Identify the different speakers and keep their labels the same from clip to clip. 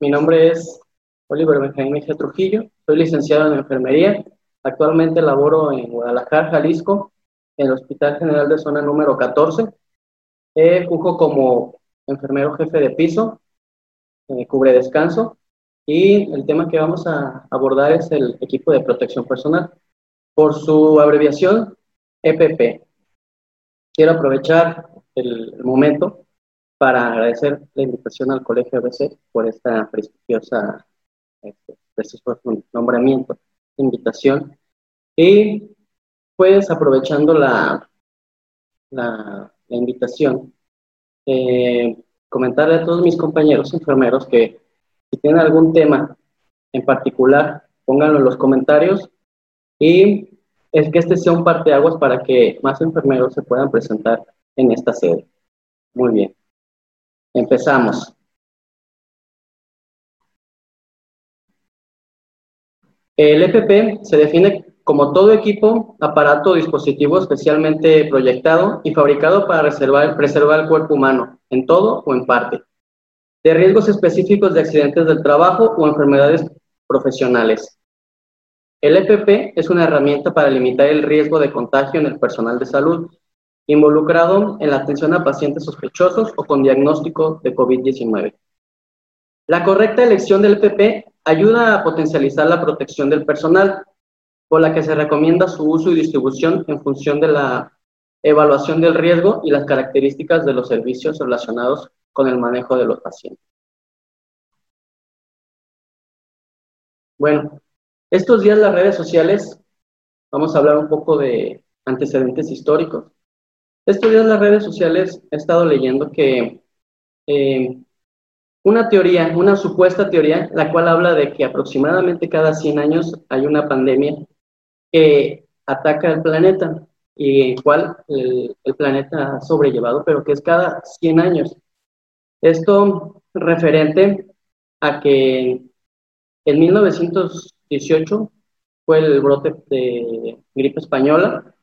Speaker 1: Mi nombre es Oliver Benjamín Mejía Trujillo, soy licenciado en enfermería, actualmente laboro en Guadalajara, Jalisco, en el Hospital General de Zona número 14. Eh, como enfermero jefe de piso, eh, cubre descanso, y el tema que vamos a abordar es el equipo de protección personal, por su abreviación EPP. Quiero aprovechar el momento para agradecer la invitación al Colegio ABC por esta prestigiosa, este, prestigioso nombramiento, invitación. Y pues aprovechando la, la, invitación, eh, comentarle a todos mis compañeros enfermeros que si tienen algún tema en particular, pónganlo en los comentarios y es que este sea un parteaguas para que más enfermeros se puedan presentar en esta sede. Muy bien. Empezamos. El EPP se define como todo equipo, aparato o dispositivo especialmente proyectado y fabricado para preservar, el cuerpo humano, en todo o en parte, de riesgos específicos de accidentes del trabajo o enfermedades profesionales. El EPP es una herramienta para limitar el riesgo de contagio en el personal de salud involucrado en la atención a pacientes sospechosos o con diagnóstico de COVID-19. La correcta elección del EPP ayuda a potencializar la protección del personal, por la que se recomienda su uso y distribución en función de la evaluación del riesgo y las características de los servicios relacionados con el manejo de los pacientes. Bueno, estos días las redes sociales, vamos a hablar un poco de antecedentes históricos. Estos días las redes sociales he estado leyendo que eh, una teoría, una supuesta teoría, la cual habla de que aproximadamente cada 100 años hay una pandemia que ataca el planeta y el cual el, planeta ha sobrellevado, pero que es cada 100 años. Esto referente a que en 1918 fue el brote de gripe española,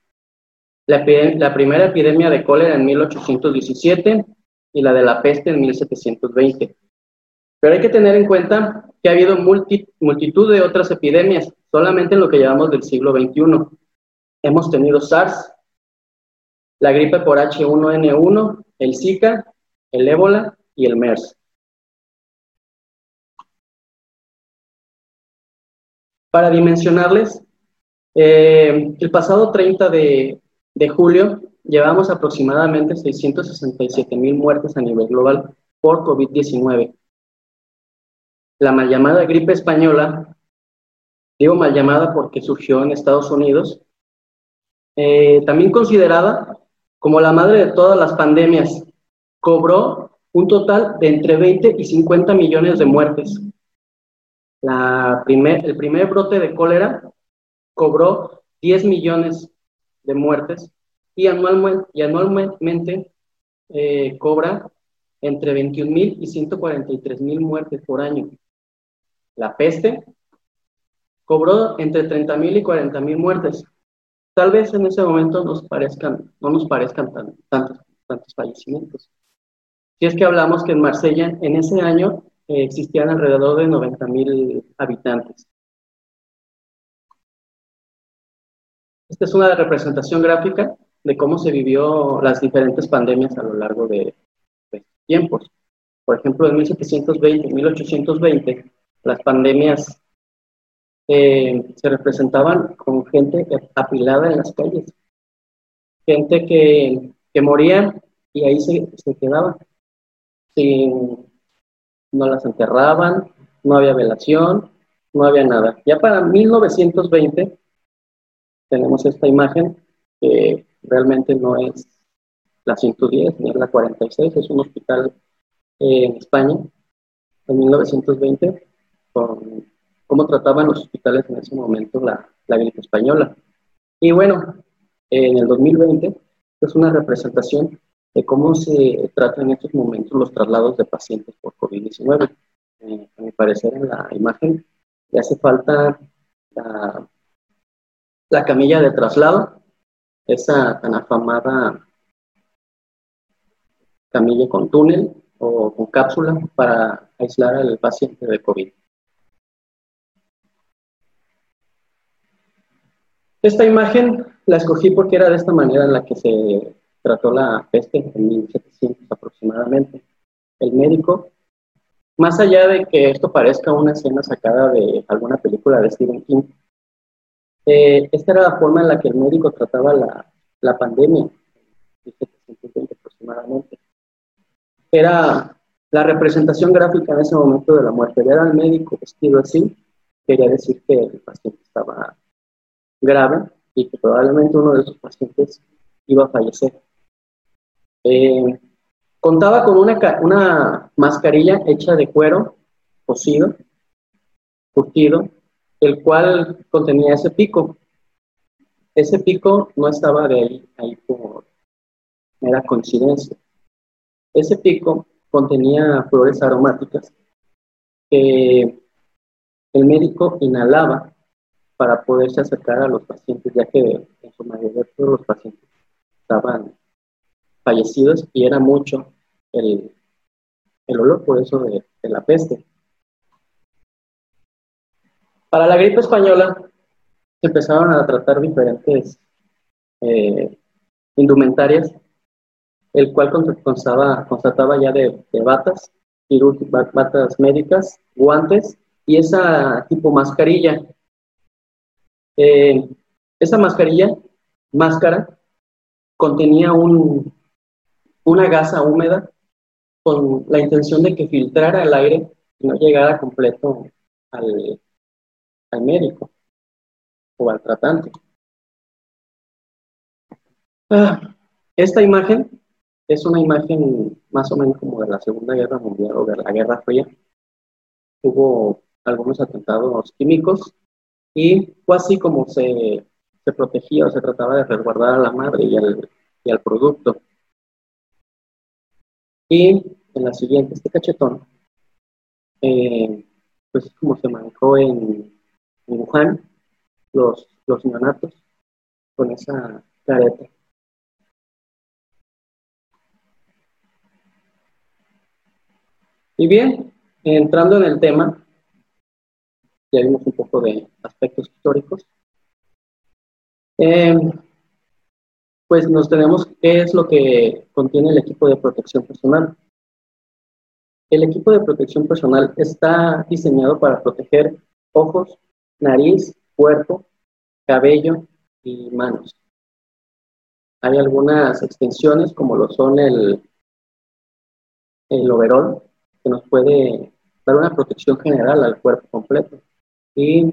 Speaker 1: la, primera epidemia de cólera en 1817 y la de la peste en 1720. Pero hay que tener en cuenta que ha habido multitud de otras epidemias, solamente en lo que llevamos del siglo XXI. Hemos tenido SARS, la gripe por H1N1, el Zika, el ébola y el MERS. Para dimensionarles, eh, el pasado 30 de de julio, llevamos aproximadamente 667 mil muertes a nivel global por COVID-19. La mal llamada gripe española, digo mal llamada porque surgió en Estados Unidos, eh, también considerada como la madre de todas las pandemias, cobró un total de entre 20 y 50 millones de muertes. La el primer brote de cólera cobró 10 millones de muertes y anualmente, y anualmente eh, cobra entre 21 mil y 143 mil muertes por año. La peste cobró entre 30 mil y 40 mil muertes. Tal vez en ese momento nos parezcan, no nos parezcan tantos, tantos fallecimientos. Si es que hablamos que en Marsella en ese año eh, existían alrededor de 90 mil habitantes. Esta es una representación gráfica de cómo se vivió las diferentes pandemias a lo largo de, tiempos. Por ejemplo, en 1720, 1820, las pandemias eh, se representaban con gente apilada en las calles, gente que, que moría y ahí se, se quedaba. Sin, no las enterraban, no había velación, no había nada. Ya para 1920 tenemos esta imagen que realmente no es la 110 ni es la 46, es un hospital eh, en España. en 1920 con cómo trataban los hospitales en ese momento la, la gripe española. Y bueno, en el 2020 es una representación de cómo se tratan en estos momentos los traslados de pacientes por COVID-19. Eh, a mi parecer, en la imagen le hace falta la, la camilla de traslado, esa tan afamada camilla con túnel o con cápsula para aislar al paciente de COVID. Esta imagen la escogí porque era de esta manera en la que se trató la peste en 1700 aproximadamente. El médico, más allá de que esto parezca una escena sacada de alguna película de Stephen King, eh, esta era la forma en la que el médico trataba la, la pandemia, en 1720 aproximadamente. Era la representación gráfica en ese momento de la muerte. Ver al médico vestido así quería decir que el paciente estaba grave y que probablemente uno de esos pacientes iba a fallecer. Eh, contaba con una, una mascarilla hecha de cuero cocido, curtido, el cual contenía ese pico. Ese pico no estaba de ahí, ahí por mera coincidencia. Ese pico contenía flores aromáticas que el médico inhalaba para poderse acercar a los pacientes, ya que en su mayoría todos los pacientes estaban fallecidos y era mucho el, olor, por eso de, la peste. Para la gripe española se empezaron a tratar diferentes eh, indumentarias, el cual constataba ya de, de batas, batas médicas, guantes y esa tipo mascarilla. Eh, esa mascarilla, máscara, contenía un, una gasa húmeda con la intención de que filtrara el aire y no llegara completo al, al médico o al tratante. Ah, esta imagen es una imagen más o menos como de la Segunda Guerra Mundial o de la Guerra Fría. Hubo algunos atentados químicos y fue así como se, protegía o se trataba de resguardar a la madre y al, producto. Y en la siguiente, este cachetón, eh, pues es como se manejó en, Wuhan, los, los neonatos, con esa careta. Y bien, entrando en el tema, ya vimos un poco de aspectos históricos. Eh, pues nos tenemos qué es lo que contiene el equipo de protección personal. El equipo de protección personal está diseñado para proteger ojos, nariz, cuerpo, cabello y manos. Hay algunas extensiones como lo son el, el overall, que nos puede dar una protección general al cuerpo completo y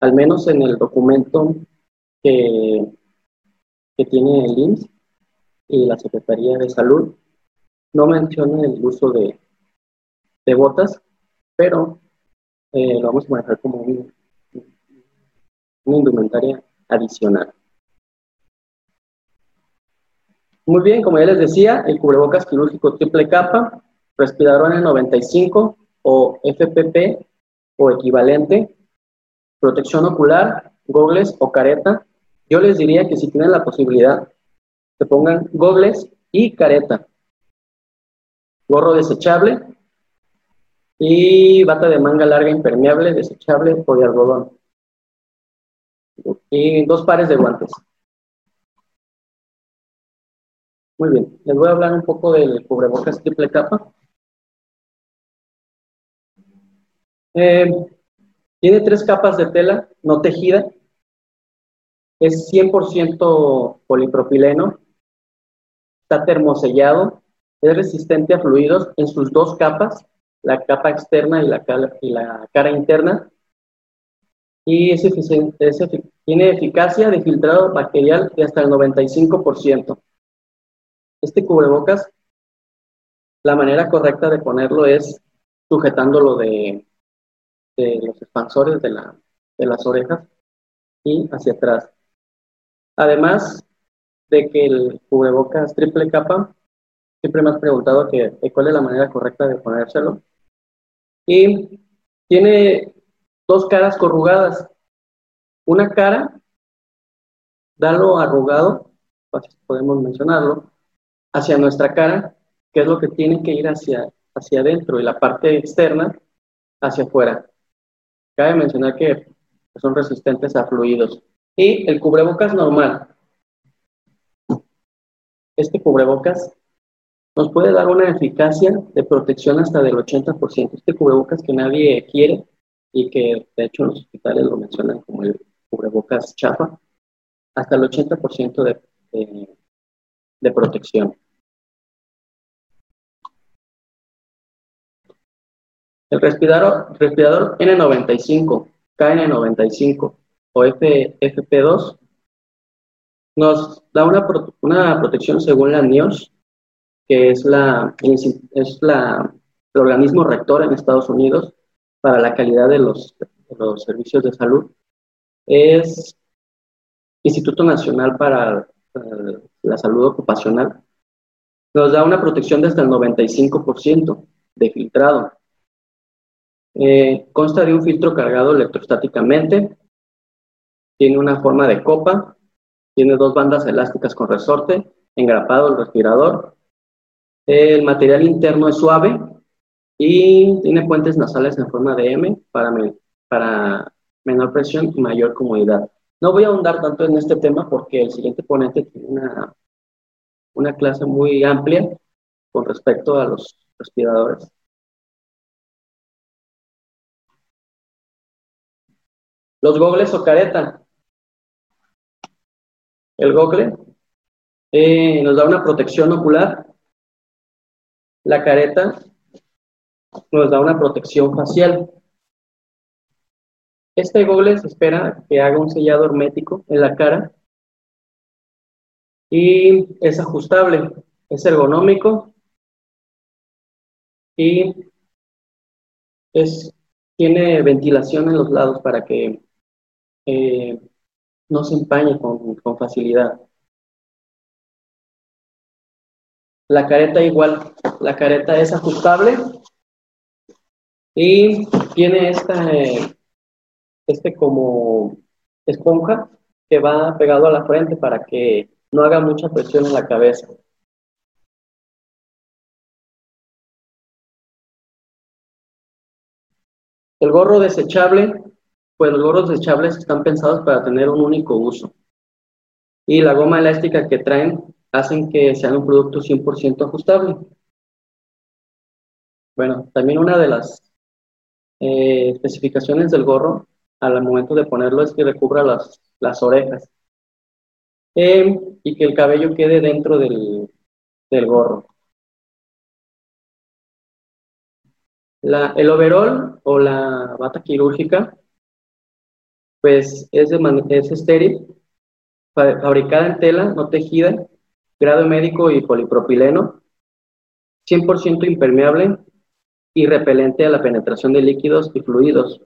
Speaker 1: al menos en el documento que, que tiene el IMSS y la Secretaría de Salud, no menciona el uso de, de botas, pero eh, lo vamos a manejar como una indumentaria adicional. Muy bien, como ya les decía, el cubrebocas quirúrgico triple capa, respirador N95 o FPP o equivalente, protección ocular, gogles o careta. Yo les diría que si tienen la posibilidad, se pongan gogles y careta. Gorro desechable y bata de manga larga impermeable, desechable o de algodón. Y dos pares de guantes. Muy bien, les voy a hablar un poco del cubrebocas triple capa. Eh, tiene tres capas de tela no tejida. Es 100% polipropileno. Está termosellado. Es resistente a fluidos en sus dos capas, la capa externa y la, cara interna. Y tiene eficacia de filtrado bacterial de hasta el 95%. Este cubrebocas, la manera correcta de ponerlo es sujetándolo de, los expansores de las orejas y hacia atrás. Además de que el cubrebocas triple capa, siempre me has preguntado que, cuál es la manera correcta de ponérselo. Y tiene dos caras corrugadas. Una cara, dalo arrugado, así podemos mencionarlo, hacia nuestra cara, que es lo que tiene que ir hacia, hacia adentro y la parte externa hacia afuera. Cabe mencionar que son resistentes a fluidos. Y el cubrebocas normal. Este cubrebocas nos puede dar una eficacia de protección hasta del 80%. Este cubrebocas que nadie quiere y que de hecho en los hospitales lo mencionan como el cubrebocas chafa, hasta el 80% de, de, de protección. El respirador, respirador N95, KN95 o FFP2 nos da una, una protección según la NIOSH, que es, la, es la, el organismo rector en Estados Unidos para la calidad de los, de los servicios de salud. Es Instituto Nacional para la Salud Ocupacional. Nos da una protección de hasta el 95% de filtrado. Eh, consta de un filtro cargado electrostáticamente, tiene una forma de copa, tiene dos bandas elásticas con resorte, engrapado el respirador. El material interno es suave y tiene puentes nasales en forma de M para, menor presión y mayor comodidad. No voy a ahondar tanto en este tema porque el siguiente ponente tiene una, una clase muy amplia con respecto a los respiradores. Los gogles o careta. El gogle eh, nos da una protección ocular. La careta nos da una protección facial. Este gogle se espera que haga un sellado hermético en la cara y es ajustable, es ergonómico y es, tiene ventilación en los lados para que eh, no se empañe con facilidad. La careta igual, la careta es ajustable y tiene esta, este como esponja que va pegado a la frente para que no haga mucha presión en la cabeza. El gorro desechable pues los gorros desechables están pensados para tener un único uso. Y la goma elástica que traen hacen que sean un producto 100% ajustable. Bueno, también una de las eh, especificaciones del gorro al momento de ponerlo es que recubra las, las orejas eh, y que el cabello quede dentro del, del gorro. La, el overall o la bata quirúrgica pues es, es estéril, fabricada en tela, no tejida, grado médico y polipropileno, 100% impermeable y repelente a la penetración de líquidos y fluidos.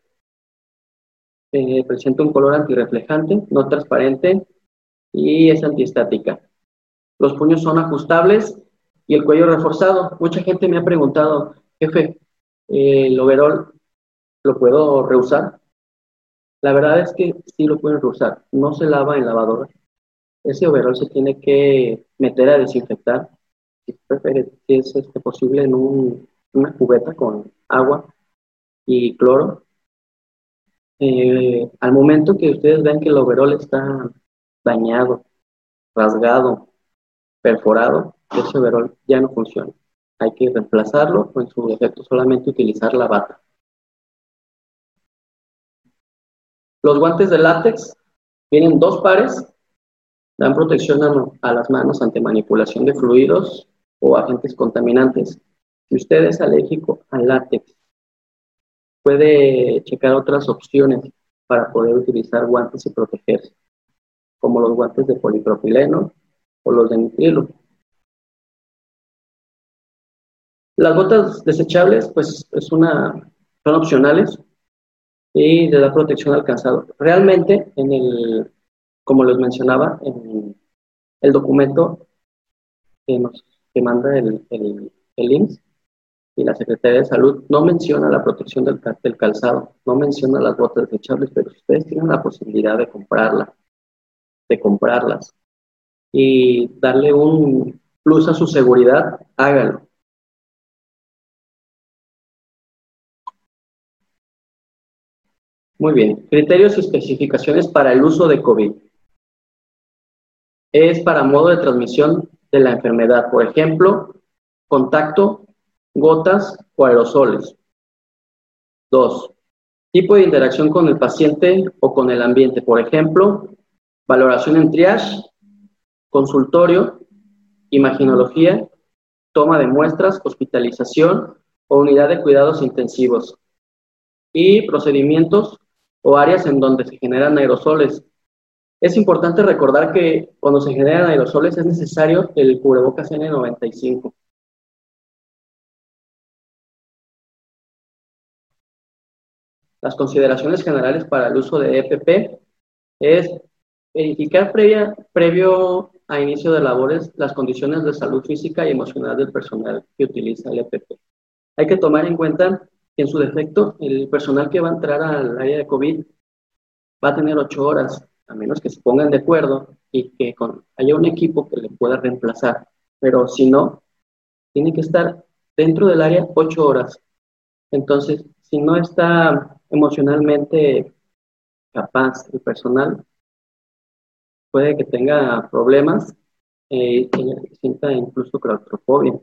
Speaker 1: Eh, presenta un color antirreflejante, no transparente y es antiestática. Los puños son ajustables y el cuello reforzado. Mucha gente me ha preguntado, jefe, ¿el overall lo puedo reusar? La verdad es que sí lo pueden usar, no se lava en lavadora. Ese overall se tiene que meter a desinfectar, si, es este, posible, en una cubeta con agua y cloro. Eh, al momento que ustedes ven que el overall está dañado, rasgado, perforado, ese overall ya no funciona. Hay que reemplazarlo o en su defecto solamente utilizar la bata. Los guantes de látex vienen dos pares, dan protección a, las manos ante manipulación de fluidos o agentes contaminantes. Si usted es alérgico al látex, puede checar otras opciones para poder utilizar guantes y protegerse, como los guantes de polipropileno o los de nitrilo. Las botas desechables, pues, son opcionales y le da protección al calzado. Realmente, en el, como les mencionaba, en el documento que, nos, que manda el, el, el IMSS y la Secretaría de Salud no menciona la protección del, del calzado, no menciona las botas desechables, pero ustedes tienen la posibilidad de comprarla, de comprarlas y darle un plus a su seguridad, háganlo. Muy bien, criterios y especificaciones para el uso de COVID. Es para modo de transmisión de la enfermedad, por ejemplo, contacto, gotas o aerosoles. Dos, tipo de interacción con el paciente o con el ambiente, por ejemplo, valoración en triage, consultorio, imaginología, toma de muestras, hospitalización o unidad de cuidados intensivos. Y procedimientos o áreas en donde se generan aerosoles. Es importante recordar que cuando se generan aerosoles es necesario el cubrebocas N95. Las consideraciones generales para el uso de EPP es verificar previa, previo a inicio de labores las condiciones de salud física y emocional del personal que utiliza el EPP. Hay que tomar en cuenta en su defecto, el personal que va a entrar al área de COVID va a tener ocho horas, a menos que se pongan de acuerdo y que haya un equipo que le pueda reemplazar. Pero si no, tiene que estar dentro del área ocho horas. Entonces, si no está emocionalmente capaz el personal, puede que tenga problemas eh, y sienta incluso claustrofobia.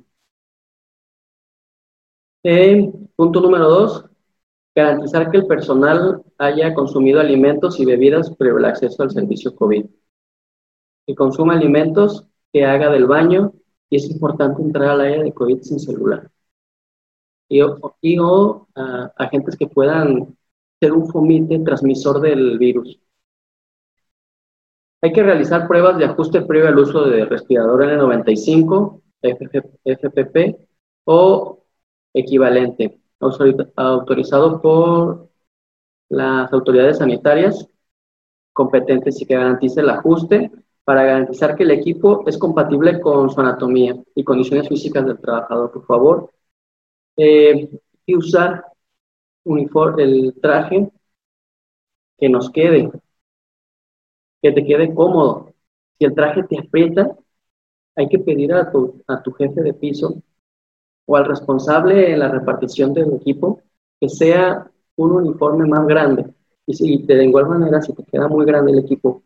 Speaker 1: Eh, punto número dos, garantizar que el personal haya consumido alimentos y bebidas previo al acceso al servicio COVID. Que consuma alimentos, que haga del baño y es importante entrar al área de COVID sin celular. Y o, agentes que puedan ser un fomite transmisor del virus. Hay que realizar pruebas de ajuste previo al uso de respirador N95, FPP o equivalente, autorizado por las autoridades sanitarias competentes y que garantice el ajuste para garantizar que el equipo es compatible con su anatomía y condiciones físicas del trabajador, por favor. Eh, y usar uniforme, el traje que nos quede, que te quede cómodo. Si el traje te aprieta, hay que pedir a tu, a tu jefe de piso o al responsable en la repartición del equipo que sea un uniforme más grande. Y si de igual manera, si te queda muy grande el equipo,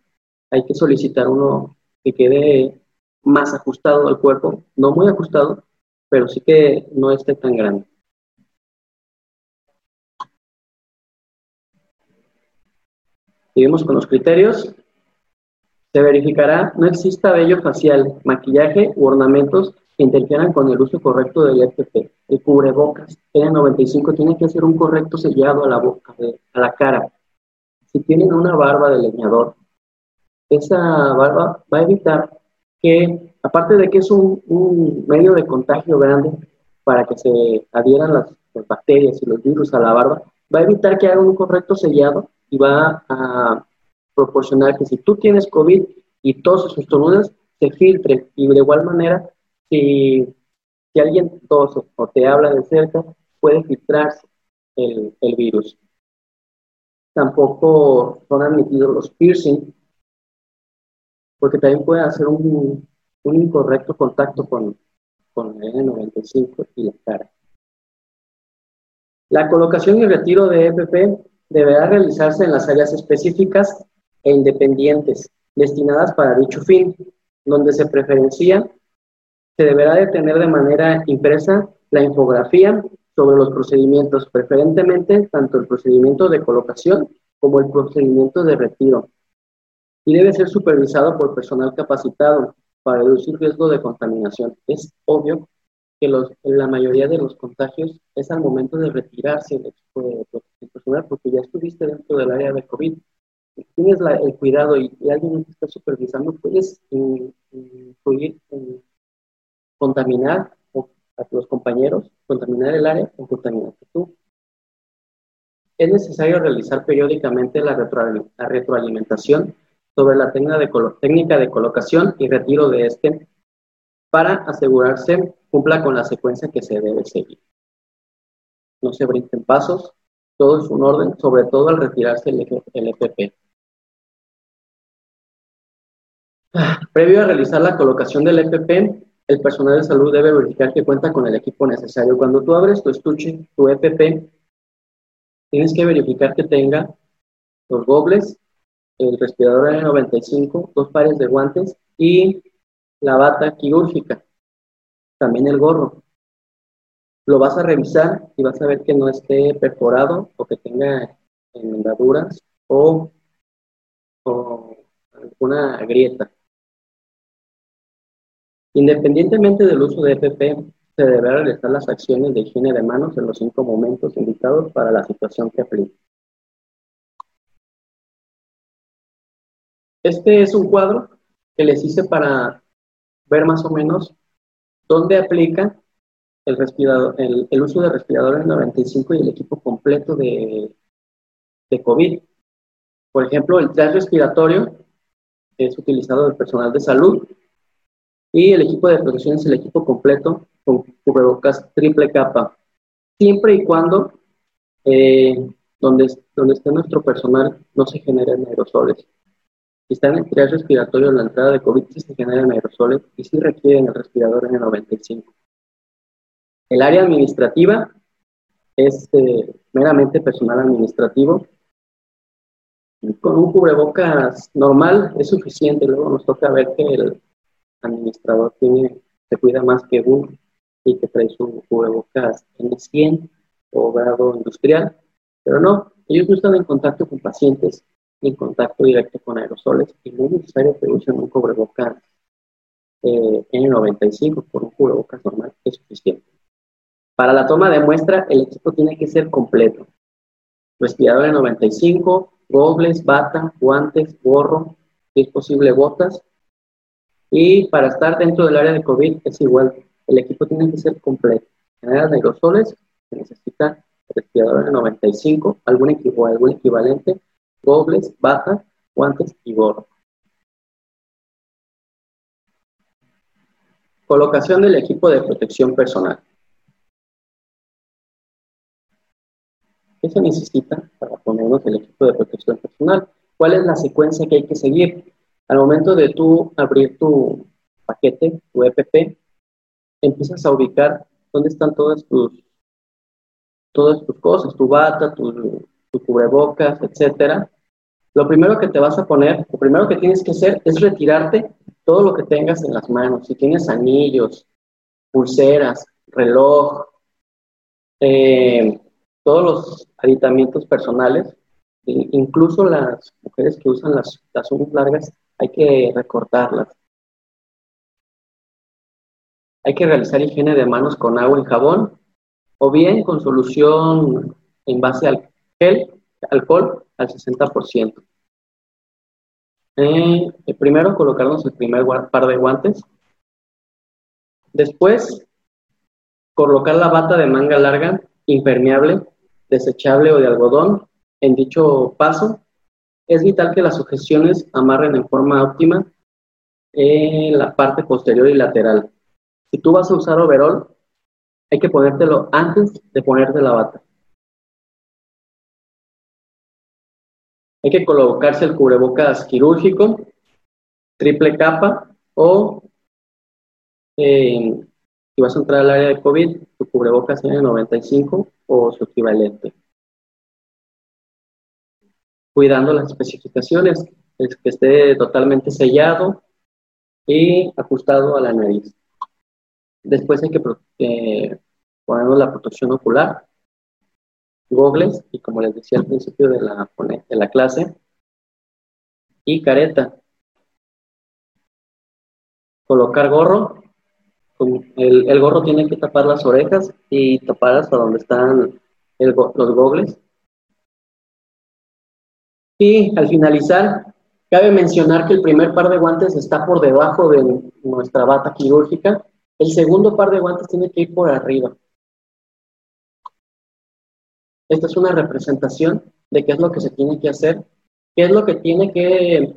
Speaker 1: hay que solicitar uno que quede más ajustado al cuerpo, no muy ajustado, pero sí que no esté tan grande. Seguimos con los criterios. Se verificará no exista vello facial, maquillaje u ornamentos interfieran con el uso correcto del EPP. El cubrebocas N95 tiene que hacer un correcto sellado a la boca, a la cara. Si tienen una barba de leñador, esa barba va a evitar que, aparte de que es un, medio de contagio grande para que se adhieran las, bacterias y los virus a la barba, va a evitar que haga un correcto sellado y va a proporcionar que si tú tienes COVID y todos sus estornudas, se filtre y de igual manera si, si alguien tose o te habla de cerca, puede filtrarse el, el virus. Tampoco son admitidos los piercing, porque también puede hacer un, un incorrecto contacto con, con el N95 y la cara. La colocación y retiro de EPP deberá realizarse en las áreas específicas e independientes destinadas para dicho fin, donde se preferencia se deberá de tener de manera impresa la infografía sobre los procedimientos, preferentemente tanto el procedimiento de colocación como el procedimiento de retiro. Y debe ser supervisado por personal capacitado para reducir riesgo de contaminación. Es obvio que los, la mayoría de los contagios es al momento de retirarse equipo de protección personal, porque ya estuviste dentro del área de COVID. tienes el cuidado y, alguien te está supervisando, puedes influir en contaminar a los compañeros, contaminar el área o contaminarte tú. Es necesario realizar periódicamente la, retroalimentación sobre la técnica de colocación y retiro de este para asegurarse cumpla con la secuencia que se debe seguir. No se brinquen pasos, todo es un orden, sobre todo al retirarse el, FP. Previo a realizar la colocación del FP, el personal de salud debe verificar que cuenta con el equipo necesario. Cuando tú abres tu estuche, tu FP, tienes que verificar que tenga los gobles, el respirador N95, dos pares de guantes y la bata quirúrgica, también el gorro. Lo vas a revisar y vas a ver que no esté perforado o que tenga enmendaduras o, o alguna grieta. Independientemente del uso de EPP, se deberán realizar las acciones de higiene de manos en los cinco momentos indicados para la situación que aplica. Este es un cuadro que les hice para ver más o menos dónde aplica el, respirador, el, uso de respiradores 95 y el equipo completo de, de COVID. Por ejemplo, el tras respiratorio es utilizado del personal de salud y el equipo de protección es el equipo completo con cubrebocas triple capa, siempre y cuando eh, donde, donde esté nuestro personal no se generen aerosoles. Si está en el triage respiratorio, la entrada de COVID sí se generan aerosoles y sí requieren el respirador N95. El área administrativa es eh, meramente personal administrativo. Con un cubrebocas normal es suficiente. Luego nos toca ver que el, administrador tiene, se cuida más que uno y que trae su cubrebocas N100 o grado industrial, pero no, ellos no están en contacto con pacientes en contacto directo con aerosoles y no es necesario que usen un cubrebocas eh, N95 por un cubrebocas normal, es suficiente. Para la toma de muestra, el equipo tiene que ser completo. Respirador N95, gobles, bata, guantes, gorro, si es posible botas y para estar dentro del área de COVID es igual, el equipo tiene que ser completo. De aerosoles se necesita respirador de 95, algún, equipo, algún equivalente, dobles, bata, guantes y gorro. Colocación del equipo de protección personal. ¿Qué se necesita para ponernos el equipo de protección personal? ¿Cuál es la secuencia que hay que seguir? Al momento de tú abrir tu paquete, tu EPP, empiezas a ubicar dónde están todas tus, todas tus cosas, tu bata, tu, cubrebocas, etcétera. Lo primero que te vas a poner, lo primero que tienes que hacer es retirarte todo lo que tengas en las manos. Si tienes anillos, pulseras, reloj, eh, todos los aditamientos personales, incluso las mujeres que usan las, las largas, hay que recortarlas. Hay que realizar higiene de manos con agua y jabón o bien con solución en base al gel, alcohol al 60%. Eh, primero colocarnos el primer par de guantes. Después colocar la bata de manga larga, impermeable, desechable o de algodón en dicho paso es vital que las sujeciones amarren en forma óptima en la parte posterior y lateral. Si tú vas a usar overall, hay que ponértelo antes de ponerte la bata. Hay que colocarse el cubrebocas quirúrgico, triple capa o eh, si vas a entrar al área de COVID, tu cubrebocas N95 o su equivalente cuidando las especificaciones, que esté totalmente sellado y ajustado a la nariz. Después hay que eh, la protección ocular, gogles, y como les decía al principio de la, clase, y careta. Colocar gorro. El, el, gorro tiene que tapar las orejas y tapar hasta donde están los gogles y al finalizar, cabe mencionar que el primer par de guantes está por debajo de nuestra bata quirúrgica El segundo par de guantes tiene que ir por arriba. Esta es una representación de qué es lo que se tiene que hacer, qué es lo que tiene que,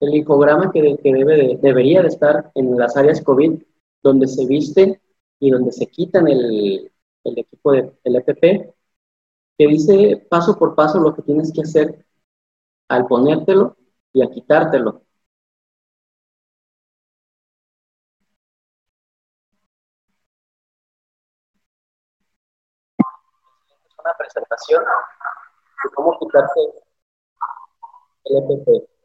Speaker 1: el infograma que, debe debería de estar en las áreas COVID, donde se viste y donde se quitan el, equipo del EPP, que dice paso por paso lo que tienes que hacer al ponértelo y a quitártelo. Es una presentación de cómo quitarse el EPP.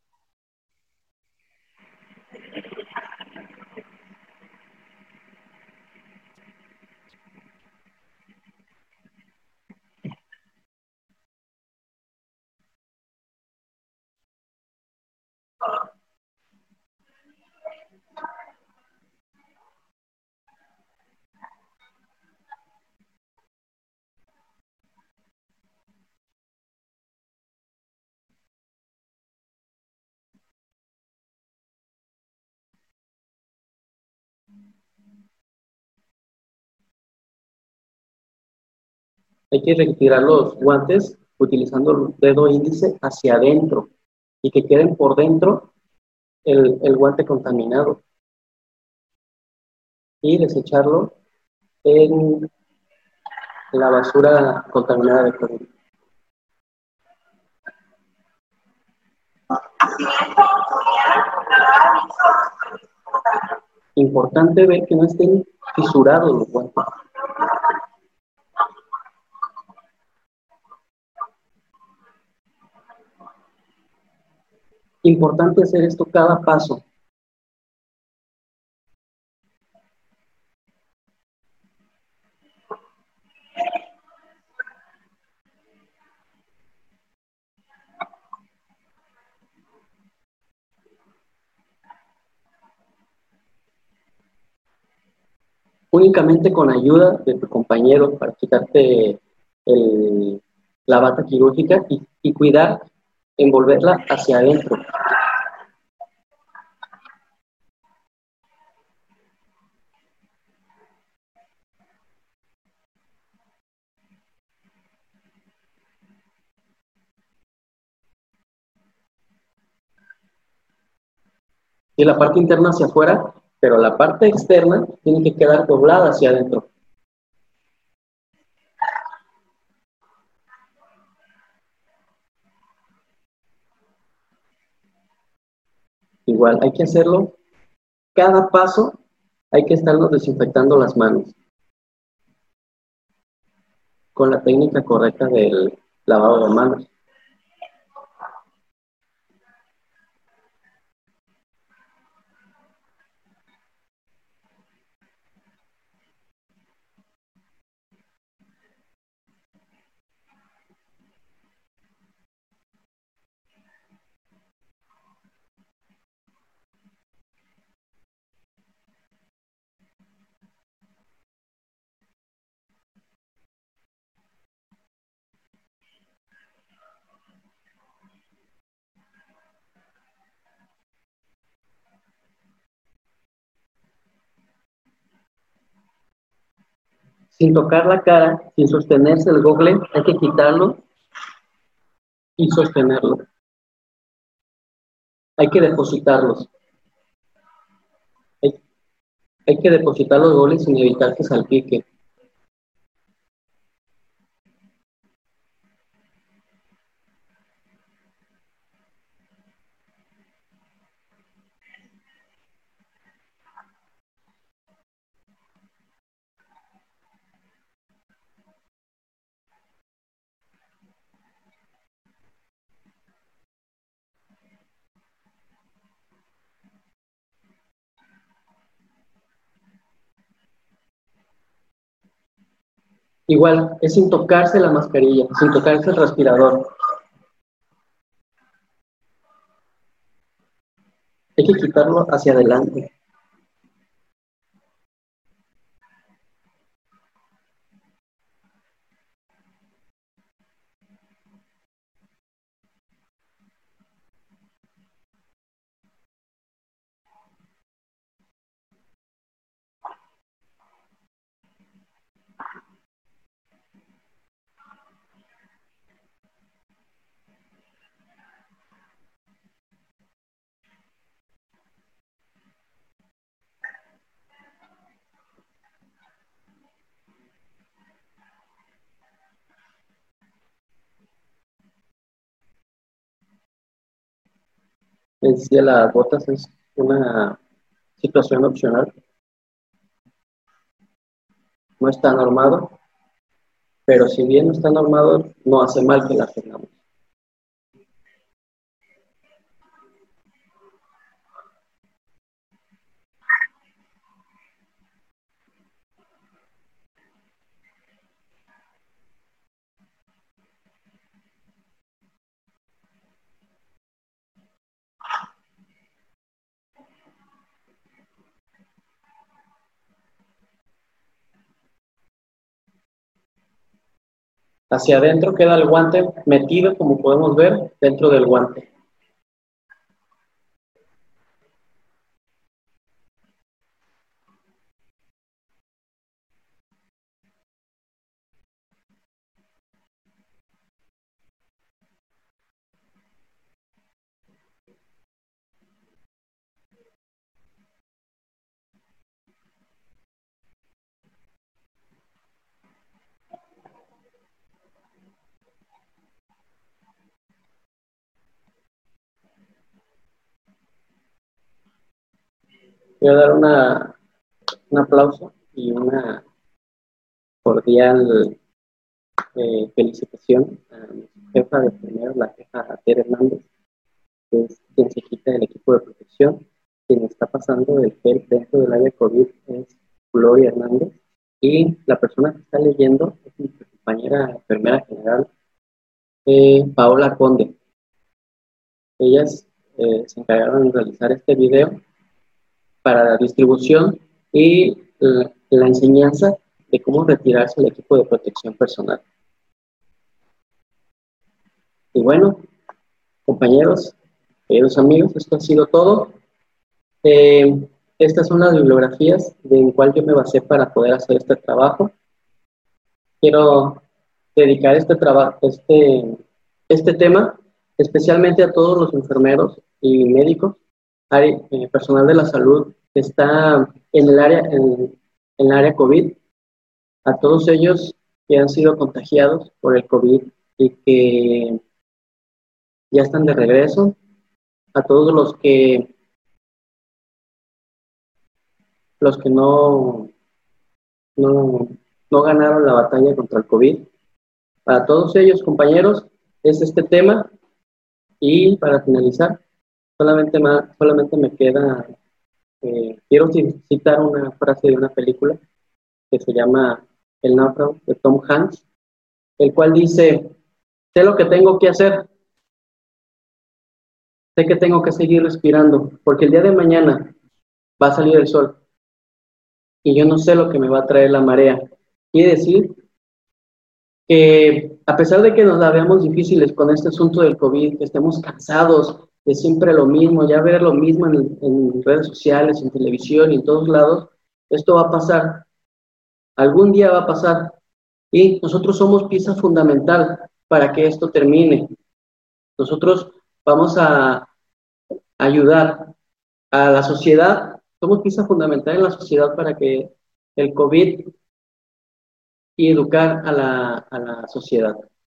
Speaker 1: Hay que retirar los guantes utilizando el dedo índice hacia adentro y que queden por dentro el, guante contaminado y desecharlo en la basura contaminada de COVID. Importante ver que no estén fisurados los guantes. Importante hacer esto cada paso. Únicamente con ayuda de tu compañero para quitarte la bata quirúrgica y, y cuidar envolverla hacia adentro. Y la parte interna hacia afuera, pero la parte externa tiene que quedar doblada hacia adentro. Igual, hay que hacerlo cada paso, hay que estarnos desinfectando las manos con la técnica correcta del lavado de manos. Sin tocar la cara, sin sostenerse el gogle, hay que quitarlo y sostenerlo. Hay que depositarlos. Hay, que depositar los goles sin evitar que salpique. Igual, es sin tocarse la mascarilla, sin tocarse el respirador. Hay que quitarlo hacia adelante. En las botas es una situación opcional. No está normado, pero si bien no está normado, no hace mal que la tengamos. Hacia adentro queda el guante metido, como podemos ver, dentro del guante. Quiero dar una, un aplauso y una cordial eh, felicitación a mi jefa de primero, la jefa Tere Hernández, que es quien se quita del equipo de protección. Quien está pasando el gel dentro del área COVID es Gloria Hernández. Y la persona que está leyendo es mi compañera enfermera general, eh, Paola Conde. Ellas eh, se encargaron de realizar este video para la distribución y la, enseñanza de cómo retirarse el equipo de protección personal. Y bueno, compañeros, queridos amigos, esto ha sido todo. Eh, estas son las bibliografías en cual yo me basé para poder hacer este trabajo. Quiero dedicar este trabajo, este, este tema, especialmente a todos los enfermeros y médicos eh, personal de la salud que está en el área, en, el área COVID, a todos ellos que han sido contagiados por el COVID y que ya están de regreso, a todos los que los que no, no, no ganaron la batalla contra el COVID. Para todos ellos, compañeros, es este tema. Y para finalizar, Solamente, solamente me queda, eh, quiero citar una frase de una película que se llama El náufrago de Tom Hanks, el cual dice, sé lo que tengo que hacer, sé que tengo que seguir respirando, porque el día de mañana va a salir el sol y yo no sé lo que me va a traer la marea. Quiere decir que a pesar de que nos la veamos difíciles con este asunto del COVID, que estemos cansados, de siempre lo mismo, ya ver lo mismo en, redes sociales, en televisión y en todos lados, esto va a pasar. Algún día va a pasar. Y nosotros somos pieza fundamental para que esto termine. Nosotros vamos a ayudar a la sociedad, somos pieza fundamental en la sociedad para que el COVID y educar a la, a la sociedad.